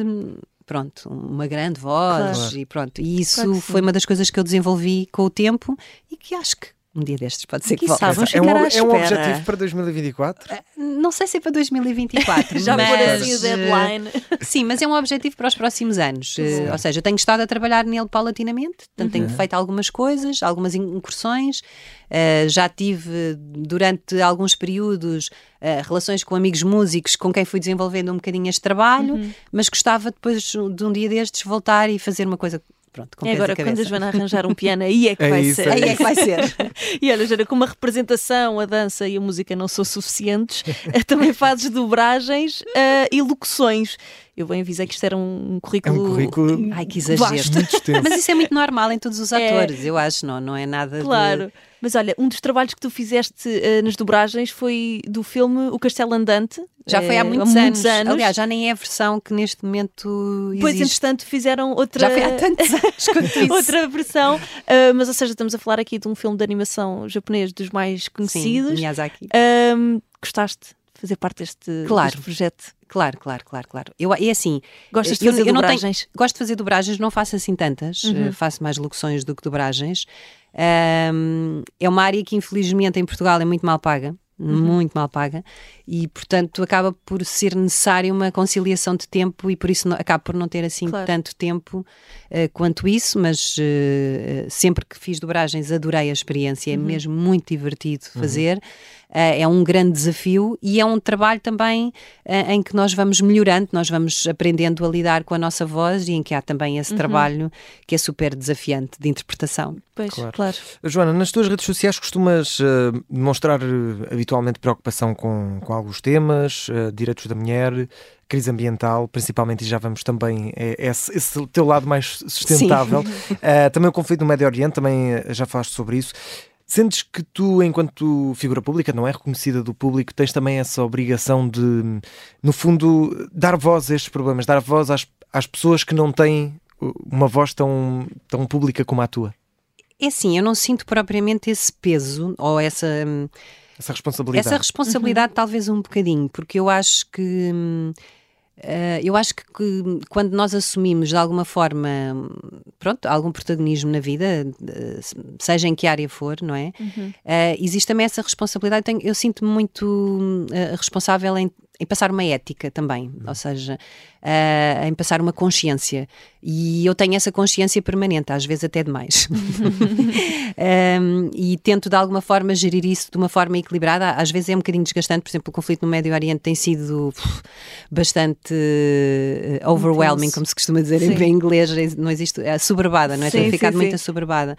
Pronto, uma grande voz Claro. e pronto. E isso Claro foi uma das coisas que eu desenvolvi com o tempo e que acho que um dia destes pode ser que Quiçá, volte. vamos É um, é um objetivo para 2024? Não sei se é para 2024. Já mas, pôr assim o eh, deadline. Sim, mas é um objetivo para os próximos anos. Eh, ou seja, eu tenho estado a trabalhar nele paulatinamente, portanto, tenho feito algumas coisas, algumas incursões. Eh, já tive, durante alguns períodos, eh, relações com amigos músicos com quem fui desenvolvendo um bocadinho este trabalho, mas gostava depois de um dia destes voltar e fazer uma coisa. Pronto, com E pés agora, quando a. Joana arranjar um piano, aí é que É vai isso, ser. é Aí é que vai ser. E olha, Joana, como a representação, a dança e a música não são suficientes, também fazes dobragens eh, e locuções. Eu bem avisei que isto era um É currículo. um currículo Ai, que exagero. Mas isso é muito normal em todos os É. atores, eu acho, não, não é nada de- Claro. Mas olha, um dos trabalhos que tu fizeste eh, nas dobragens foi do filme O Castelo Andante. Já foi há eh, muitos, anos. Aliás, já nem é a versão que neste momento existe. entretanto, fizeram outra. Já foi há tantos anos quanto isso. outra versão. Ah, mas, ou seja, estamos a falar aqui de um filme de animação japonês dos mais Sim, conhecidos. Miyazaki. Ahm, gostaste de fazer parte deste, Claro. deste projeto? Claro, claro, claro, claro. Eu, é assim, Gostas de eu- fazer eu não tenho- dobragens? gosto de fazer dobragens, não faço assim tantas, Uhum. eh, faço mais locuções do que dobragens. Ahm, é uma área que infelizmente em Portugal é muito mal paga. Uhum. Muito mal paga e, portanto, acaba por ser necessária uma conciliação de tempo e por isso não, acaba por não ter assim Claro. tanto tempo eh, quanto isso. Mas eh, sempre que fiz dobragens, adorei a experiência, Uhum. é mesmo muito divertido fazer. Eh, é um grande desafio e é um trabalho também eh, em que nós vamos melhorando, nós vamos aprendendo a lidar com a nossa voz e em que há também Uhum. esse trabalho que é super desafiante de interpretação. Pois, Claro. claro. Joana, nas tuas redes sociais costumas eh, demonstrar eh, habitualmente preocupação com, com alguns temas, eh, direitos da mulher, crise ambiental, principalmente, e já vamos também é, esse, esse teu lado mais sustentável. Eh, também o conflito no Médio Oriente, também eh, já falaste sobre isso. Sentes que tu, enquanto figura pública, não é reconhecida do público, tens também essa obrigação de, no fundo, dar voz a estes problemas, dar voz às, às pessoas que não têm uma voz tão, tão pública como a tua? É assim, eu não sinto propriamente esse peso ou essa. hum, Essa responsabilidade. Essa responsabilidade, talvez um bocadinho, porque eu acho que. hum, eh, eu acho que, que quando nós assumimos de alguma forma, pronto, algum protagonismo na vida, eh, seja em que área for, não é? Eh, existe também essa responsabilidade. Eu, tenho- eu sinto-me muito eh, responsável em, em passar uma ética também, ou seja, eh, em passar uma consciência. E eu tenho essa consciência permanente, às vezes até demais. Um, e tento de alguma forma gerir isso de uma forma equilibrada. Às vezes é um bocadinho desgastante, por exemplo, o conflito no Médio Oriente tem sido bastante eh, overwhelming, como se costuma dizer Sim. em inglês, não existe, é assoberbada, não é? Sim, tem sim, ficado muito sim. assoberbada.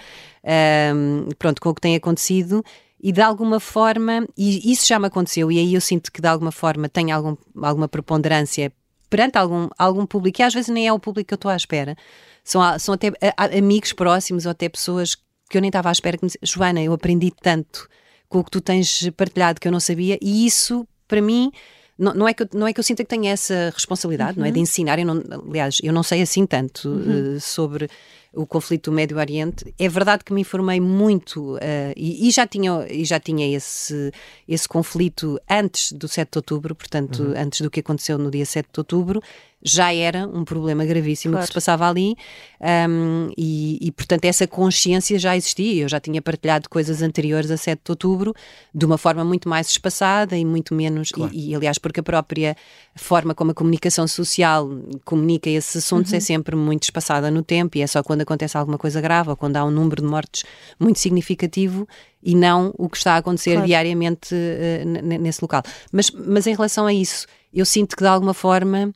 Um, pronto, com o que tem acontecido. E de alguma forma, e isso já me aconteceu, e aí eu sinto que de alguma forma tem algum, alguma preponderância perante algum, algum público, e às vezes nem é o público que eu estou à espera. São, são até amigos próximos ou até pessoas que eu nem estava à espera que me Joana, eu aprendi tanto com o que tu tens partilhado que eu não sabia, e isso, para mim, não, não é, que eu, não é que eu sinta que tenho essa responsabilidade, não é de ensinar, eu não, aliás, eu não sei assim tanto eh, sobre o conflito do Médio Oriente. É verdade que me informei muito eh, e, e já tinha, e já tinha esse, esse conflito antes do 7 de outubro, portanto, antes do que aconteceu no dia 7 de outubro, já era um problema gravíssimo Claro. que se passava ali um, e, e, portanto, essa consciência já existia. Eu já tinha partilhado coisas anteriores a 7 de outubro de uma forma muito mais espaçada e muito menos. E, e, aliás, porque a própria forma como a comunicação social comunica esses assuntos é sempre muito espaçada no tempo e é só quando acontece alguma coisa grave ou quando há um número de mortes muito significativo e não o que está a acontecer Claro. diariamente n- nesse local. Mas, mas em relação a isso, eu sinto que de alguma forma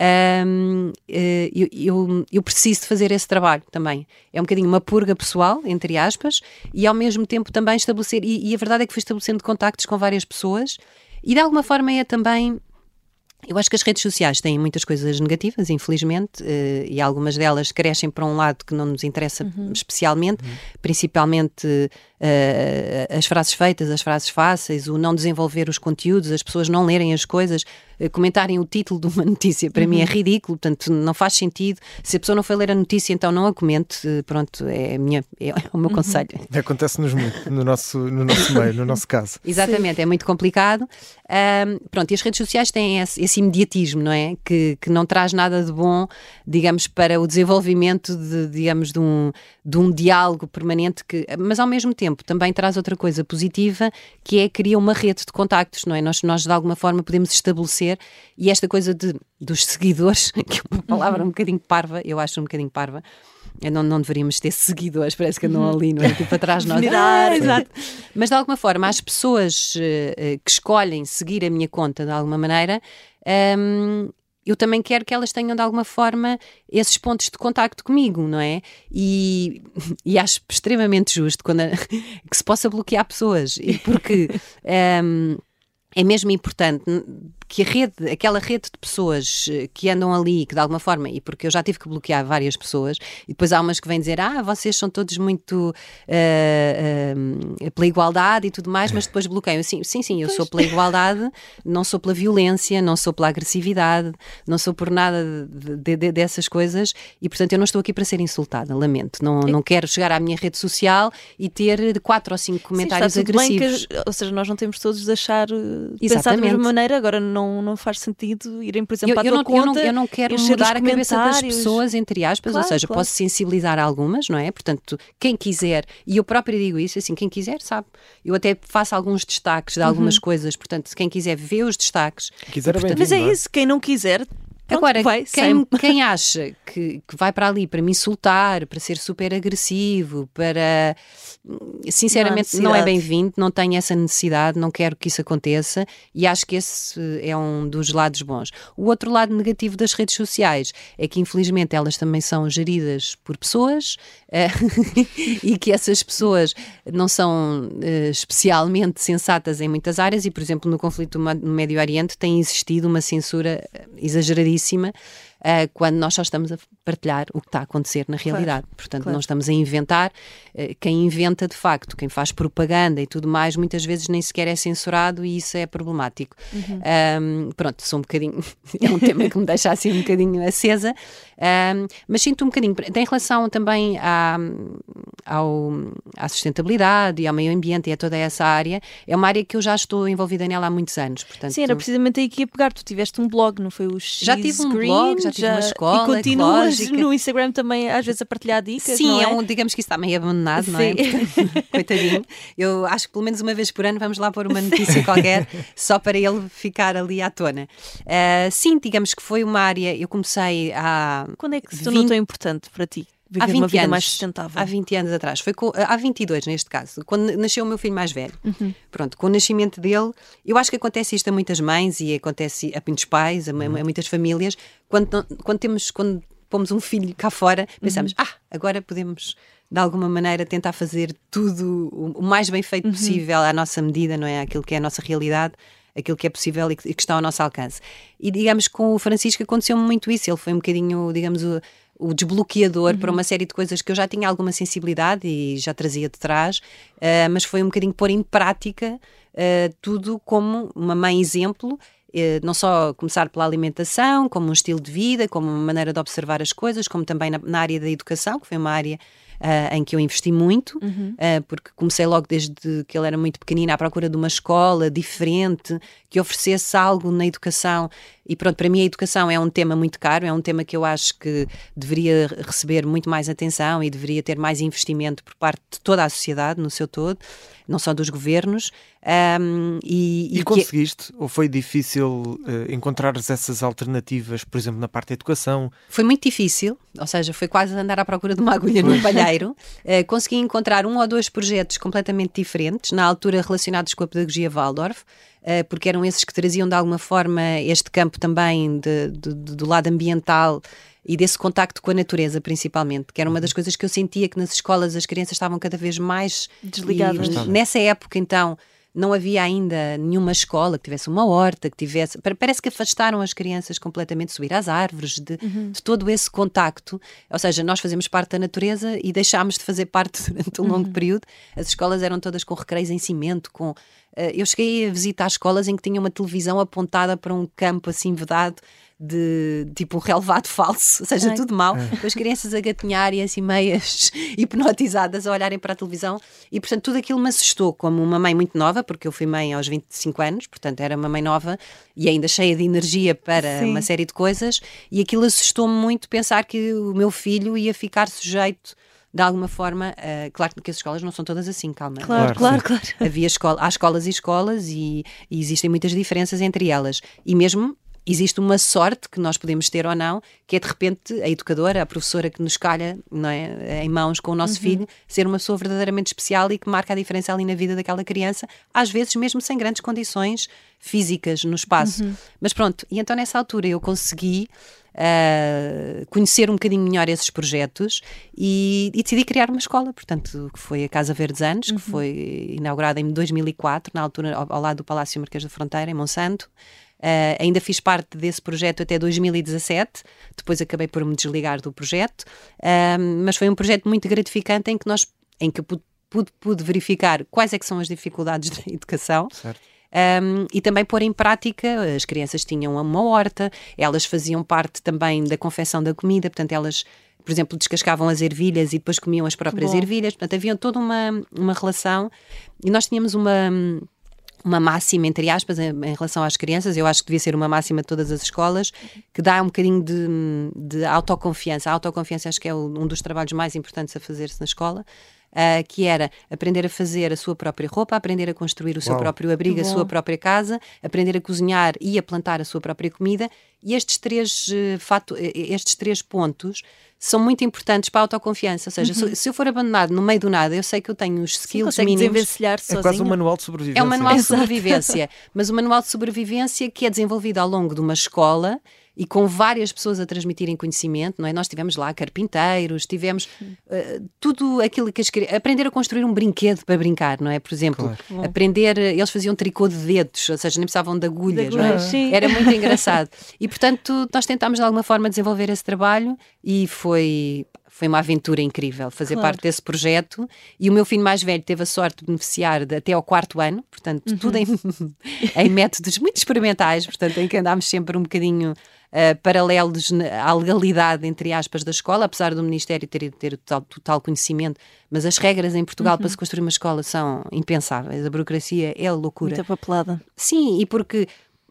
um, eh, eu, eu, eu, preciso de fazer esse trabalho também. É um bocadinho uma purga pessoal, entre aspas, e ao mesmo tempo também estabelecer. E, e a verdade é que fui estabelecendo contactos com várias pessoas, e de alguma forma é também eu acho que as redes sociais têm muitas coisas negativas, infelizmente, uh, e algumas delas crescem para um lado que não nos interessa uhum. especialmente, uhum. principalmente uh, as frases feitas, as frases fáceis, o não desenvolver os conteúdos, as pessoas não lerem as coisas, uh, comentarem o título de uma notícia, para uhum. mim é uhum. ridículo, portanto não faz sentido. Se a pessoa não foi ler a notícia, então não a comente, pronto, é, minha, é o meu uhum. conselho. Acontece-nos muito no nosso, no nosso meio, no nosso caso. Exatamente, Sim. é muito complicado. Um, pronto, e as redes sociais têm esse, esse imediatismo, não é? Que, que não traz nada de bom, digamos, para o desenvolvimento de, digamos, de um, de um diálogo permanente, que, mas ao mesmo tempo também traz outra coisa positiva, que é cria uma rede de contactos, não é? Nós, nós de alguma forma podemos estabelecer, e esta coisa de, dos seguidores, que é uma palavra um bocadinho parva, eu acho um bocadinho parva, não, não deveríamos ter seguidores, parece que andam ali, não é? Tipo atrás nós. Ah, exato. Mas de alguma forma, as pessoas uh, que escolhem seguir a minha conta de alguma maneira, um, eu também quero que elas tenham de alguma forma esses pontos de contacto comigo, não é? E, e acho extremamente justo quando a, que se possa bloquear pessoas, porque um, é mesmo importante que a rede, aquela rede de pessoas eh, que andam ali, que de alguma forma, e porque eu já tive que bloquear várias pessoas, e depois há umas que vêm dizer, ah, vocês são todos muito uh, uh, pela igualdade e tudo mais, mas depois bloqueiam. Sim, sim, sim, eu pois. sou pela igualdade, não sou pela violência, não sou pela agressividade, não sou por nada de, de, de, dessas coisas, e portanto eu não estou aqui para ser insultada, lamento. Não, é. não quero chegar à minha rede social e ter quatro ou cinco comentários sim, agressivos. Que, ou seja, nós não temos todos de achar, pensar da mesma maneira, agora não não, não faz sentido irem, por exemplo, eu, à eu tua não, conta. Eu não, eu não quero mudar a cabeça das pessoas, entre aspas, claro, ou seja, claro. posso sensibilizar algumas, não é? Portanto, quem quiser, e eu própria digo isso, assim, quem quiser sabe. Eu até faço alguns destaques de algumas uhum. coisas, portanto, quem quiser ver os destaques. Quiser portanto, mas é, é isso, quem não quiser, Pronto, Agora, vai, quem, quem, acha que, que, vai para ali para me insultar, para ser super agressivo, para sinceramente não, não é bem-vindo, não tenho essa necessidade, não quero que isso aconteça e acho que esse é um dos lados bons. O outro lado negativo das redes sociais é que infelizmente elas também são geridas por pessoas uh, e que essas pessoas não são uh, especialmente sensatas em muitas áreas e, por exemplo, no conflito no Médio Oriente tem existido uma censura exageradíssima uh, quando nós só estamos a partilhar o que está a acontecer na realidade. Claro, Portanto, claro. não estamos a inventar. Uh, quem inventa, de facto, quem faz propaganda e tudo mais, muitas vezes nem sequer é censurado e isso é problemático. Uhum. Um, pronto, sou um bocadinho. é um tema que me deixa assim um bocadinho acesa, um, mas sinto um bocadinho. Tem relação também à, ao, à sustentabilidade e ao meio ambiente e a toda essa área. É uma área que eu já estou envolvida nela há muitos anos. Portanto, Sim, era precisamente aí que ia pegar. Tu tiveste um blog, não foi o X Já tive um Green, blog, já tive já, uma escola. E continuas no Instagram também, às vezes, a partilhar dicas. Sim, é? é? um, digamos que isso está meio abandonado, Sim. não é? Coitadinho. Eu acho que pelo menos uma vez por ano vamos lá pôr uma notícia qualquer, só para ele ficar ali à tona. Uh, sim, digamos que foi uma área. Eu comecei a. Quando é que se tornou 20... tão importante para ti? Viver há 20 uma vida anos, mais sustentável. Há 20 anos atrás, foi com, há 22 neste caso, quando nasceu o meu filho mais velho. Uhum. Pronto, com o nascimento dele, eu acho que acontece isto a muitas mães e acontece a muitos pais, a, a muitas famílias, quando, quando temos, quando pomos um filho cá fora, pensamos, uhum. ah, agora podemos de alguma maneira tentar fazer tudo o mais bem feito uhum. possível à nossa medida, não é? Aquilo que é a nossa realidade aquilo que é possível e que, está ao nosso alcance. E digamos com o Francisco aconteceu muito isso, ele foi um bocadinho, digamos, o, o desbloqueador uhum. para uma série de coisas que eu já tinha alguma sensibilidade e já trazia de trás, uh, mas foi um bocadinho pôr em prática uh, tudo como uma mãe exemplo. Uh, não só começar pela alimentação, como um estilo de vida, como uma maneira de observar as coisas, como também na, na área da educação, que foi uma área uh, em que eu investi muito, uhum. uh, porque comecei logo desde que ele era muito pequenino à procura de uma escola diferente, que oferecesse algo na educação. E pronto, para mim a educação é um tema muito caro, é um tema que eu acho que deveria receber muito mais atenção e deveria ter mais investimento por parte de toda a sociedade no seu todo, não só dos governos. Um, e, e, e, conseguiste? Que... Ou foi difícil uh, encontrar essas alternativas, por exemplo, na parte da educação? Foi muito difícil, ou seja, foi quase andar à procura de uma agulha no palheiro. Uh, consegui encontrar um ou dois projetos completamente diferentes, na altura relacionados com a pedagogia Waldorf. uh, porque eram esses que traziam de alguma forma este campo também de, de, de, do lado ambiental e desse contacto com a natureza, principalmente, que era uma das coisas que eu sentia que nas escolas as crianças estavam cada vez mais desligadas. E, nessa época, então, não havia ainda nenhuma escola que tivesse uma horta, que tivesse. Parece que afastaram as crianças completamente de subir às árvores, de, uhum. de, todo esse contacto. Ou seja, nós fazemos parte da natureza e deixámos de fazer parte durante um longo uhum. período. As escolas eram todas com recreios em cimento, com. Uh, eu cheguei a visitar escolas em que tinha uma televisão apontada para um campo assim vedado de tipo um relevado falso, ou seja, Ai. tudo mal, é. com as crianças a gatinhar e assim meias hipnotizadas a olharem para a televisão e portanto tudo aquilo me assustou como uma mãe muito nova, porque eu fui mãe aos 25 anos, portanto era uma mãe nova e ainda cheia de energia para Sim. uma série de coisas e aquilo assustou-me muito pensar que o meu filho ia ficar sujeito de alguma forma, uh, claro que as escolas não são todas assim, calma. Claro, claro, claro. Havia escola, há escolas e escolas e, e, existem muitas diferenças entre elas. E mesmo existe uma sorte que nós podemos ter ou não, que é de repente a educadora, a professora que nos calha não é, em mãos com o nosso uhum. filho, ser uma pessoa verdadeiramente especial e que marca a diferença ali na vida daquela criança, às vezes mesmo sem grandes condições físicas no espaço. Uhum. Mas pronto, e então nessa altura eu consegui uh, conhecer um bocadinho melhor esses projetos e, e, decidi criar uma escola, portanto, que foi a Casa Verdes Anos, uhum. que foi inaugurada em 2004, na altura ao, ao lado do Palácio Marquês da Fronteira, em Monsanto. Uh, ainda fiz parte desse projeto até 2017, depois acabei por me desligar do projeto, uh, mas foi um projeto muito gratificante em que nós, em que pude, pude, pude verificar quais é que são as dificuldades da educação. Certo. Um, e também pôr em prática, as crianças tinham uma horta, elas faziam parte também da confecção da comida, portanto, elas, por exemplo, descascavam as ervilhas e depois comiam as próprias Bom. ervilhas, portanto, havia toda uma, uma relação e nós tínhamos uma uma máxima, entre aspas, em, em, relação às crianças, eu acho que devia ser uma máxima de todas as escolas, que dá um bocadinho de, de autoconfiança. A autoconfiança acho que é um dos trabalhos mais importantes a fazer-se na escola. Uh, que era aprender a fazer a sua própria roupa, aprender a construir o seu Uau. próprio abrigo, a sua própria casa, aprender a cozinhar e a plantar a sua própria comida. E estes três, uh, fato, estes três pontos são muito importantes para a autoconfiança. Ou seja, uhum. se, eu for abandonado no meio do nada, eu sei que eu tenho os skills Sim, mínimos. É quase um manual de sobrevivência. É um manual de sobrevivência, mas um manual de sobrevivência que é desenvolvido ao longo de uma escola e com várias pessoas a transmitirem conhecimento, não é? Nós tivemos lá carpinteiros, tivemos uh, tudo aquilo que as aprender a construir um brinquedo para brincar, não é? Por exemplo, claro. aprender, eles faziam tricô de dedos, ou seja, nem precisavam de agulhas, de não é? Era muito engraçado. E portanto, nós tentámos de alguma forma desenvolver esse trabalho e foi foi uma aventura incrível fazer claro. parte desse projeto e o meu filho mais velho teve a sorte de beneficiar de, até ao quarto ano, portanto, uhum. tudo em, em métodos muito experimentais, portanto, em que andámos sempre um bocadinho uh, paralelos à legalidade, entre aspas, da escola, apesar do Ministério ter, ter total, total conhecimento, mas as regras em Portugal uhum. para se construir uma escola são impensáveis. A burocracia é loucura. Muita papelada. Sim, e porque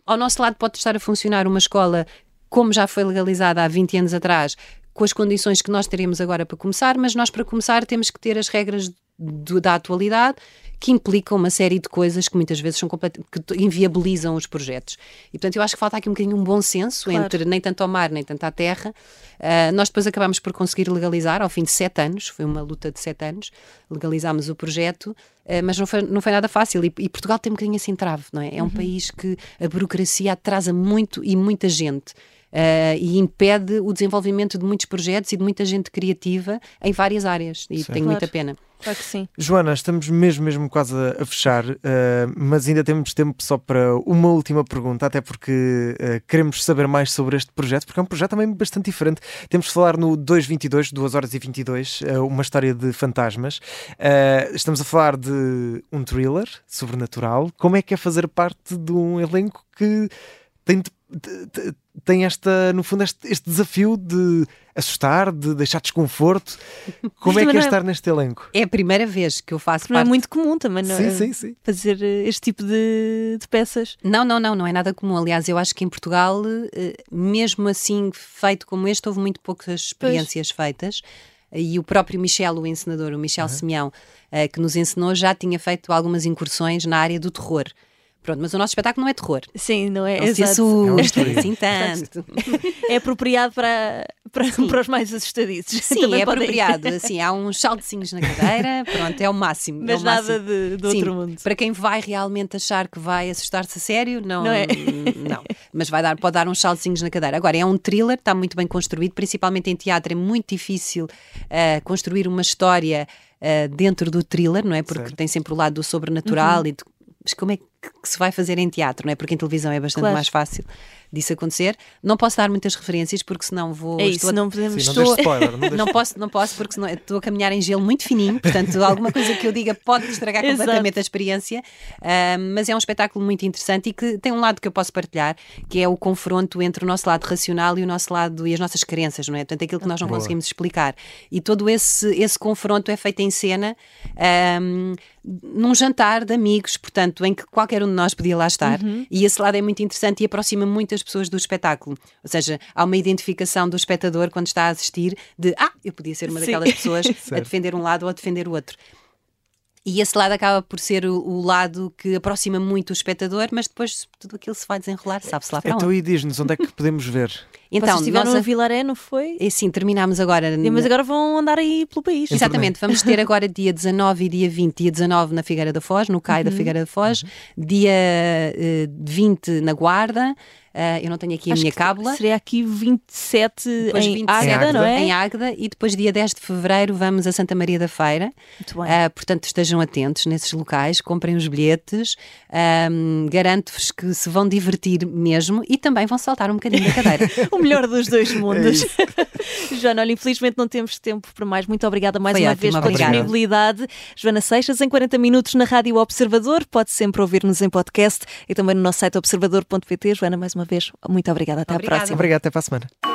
ao nosso lado pode estar a funcionar uma escola como já foi legalizada há 20 anos atrás, com as condições que nós teremos agora para começar, mas nós, para começar, temos que ter as regras do, da atualidade que implicam uma série de coisas que muitas vezes são que inviabilizam os projetos. E portanto eu acho que falta aqui um bocadinho um bom senso claro. entre nem tanto ao mar nem tanto à terra. Uh, nós depois acabamos por conseguir legalizar ao fim de sete anos, foi uma luta de sete anos, legalizámos o projeto, uh, mas não foi, não foi nada fácil. E, e, Portugal tem um bocadinho assim trave, não é? É um uhum. país que a burocracia atrasa muito e muita gente. Uh, e impede o desenvolvimento de muitos projetos e de muita gente criativa em várias áreas. E Sim. tenho claro. muita pena. Claro que sim. Joana, estamos mesmo, mesmo quase a, fechar, uh, mas ainda temos tempo só para uma última pergunta, até porque uh, queremos saber mais sobre este projeto, porque é um projeto também bastante diferente. Temos de falar no 222, 2 horas e 22, uh, uma história de fantasmas. estamos a falar de um thriller sobrenatural. Como é que é fazer parte de um elenco que tem de tem esta, no fundo, este, este, desafio de assustar, de deixar desconforto. Como é que é, é estar neste elenco? É a primeira vez que eu faço não parte. é muito comum também, não sim, é? Sim, sim. Fazer eh, este tipo de, de, peças. Não, não, não, não é nada comum. Aliás, eu acho que em Portugal, eh, mesmo assim, feito como este, houve muito poucas experiências pois. feitas. E o próprio Michel, o encenador, o Michel uhum. Simeão, eh, que nos ensinou, já tinha feito algumas incursões na área do terror. Pronto, mas o nosso espetáculo não é terror. Sim, não é? Não se Exato. assustem É um assim tanto. É apropriado para, para, para os mais assustadizos. Sim, Também é apropriado. Assim, há uns saltecinhos na cadeira, pronto, é o máximo. é Mas o nada máximo. de, do Sim, outro mundo. Para quem vai realmente achar que vai assustar-se a sério, não, Não é? não. Mas vai dar, pode dar uns saltezinhos na cadeira. Agora, é um thriller, está muito bem construído, principalmente em teatro, é muito difícil ah, construir uma história ah, dentro do thriller, não é? Porque Certo. tem sempre o lado do sobrenatural e de- mas como é que, se vai fazer em teatro, não é? Porque em televisão é bastante Claro. mais fácil disso acontecer. Não posso dar muitas referências porque senão vou. É isso, estou a- não podemos. Sim, não Estou- spoiler. Não não posso, não posso, porque senão estou a caminhar em gelo muito fininho, portanto, alguma coisa que eu diga pode estragar completamente a experiência. Ah, mas é um espetáculo muito interessante e que tem um lado que eu posso partilhar, que é o confronto entre o nosso lado racional e o nosso lado e as nossas crenças, não é? Portanto, aquilo que nós não Boa. conseguimos explicar. E todo esse, esse confronto é feito em cena. Num jantar de amigos, portanto, em que qualquer um de nós podia lá estar, Uhum. e esse lado é muito interessante e aproxima muitas pessoas do espetáculo. Ou seja, há uma identificação do espectador quando está a assistir de ah, eu podia ser uma Sim. daquelas pessoas a defender um lado ou a defender o outro. E esse lado acaba por ser o, o lado que aproxima muito o espectador, mas depois tudo aquilo se vai desenrolar, sabe-se lá para Então onde. e diz-nos onde é que podemos ver? Então, Vocês estiveram nós no a- Vilaré, não foi? e sim, terminámos agora. Mas agora vão andar aí pelo país. Exatamente, vamos ter agora dia 19 e dia 20, dia 19 na Figueira da Foz, no CAI da Figueira da Foz, dia eh, 20 na Guarda, eh, eu não tenho aqui a Acho minha que cábula. Seria aqui 27 Depois em 27 Águeda, não é? Em Águeda e depois dia 10 de Fevereiro vamos a Santa Maria da Feira. Muito bem. Ah, portanto, estejam atentos nesses locais, comprem os bilhetes, ahm, garanto-vos que se vão divertir mesmo e também vão saltar um bocadinho da cadeira. O melhor dos dois mundos. Joana, olha, infelizmente não temos tempo para mais. Muito obrigada mais Foi uma ótimo, vez pela obrigada. disponibilidade. Joana Seixas, em 40 minutos na Rádio Observador. Pode sempre ouvir-nos em podcast e também no nosso site observador.pt. Joana, mais uma vez, muito obrigada. Até Obrigada. à próxima. Obrigado, até para a semana.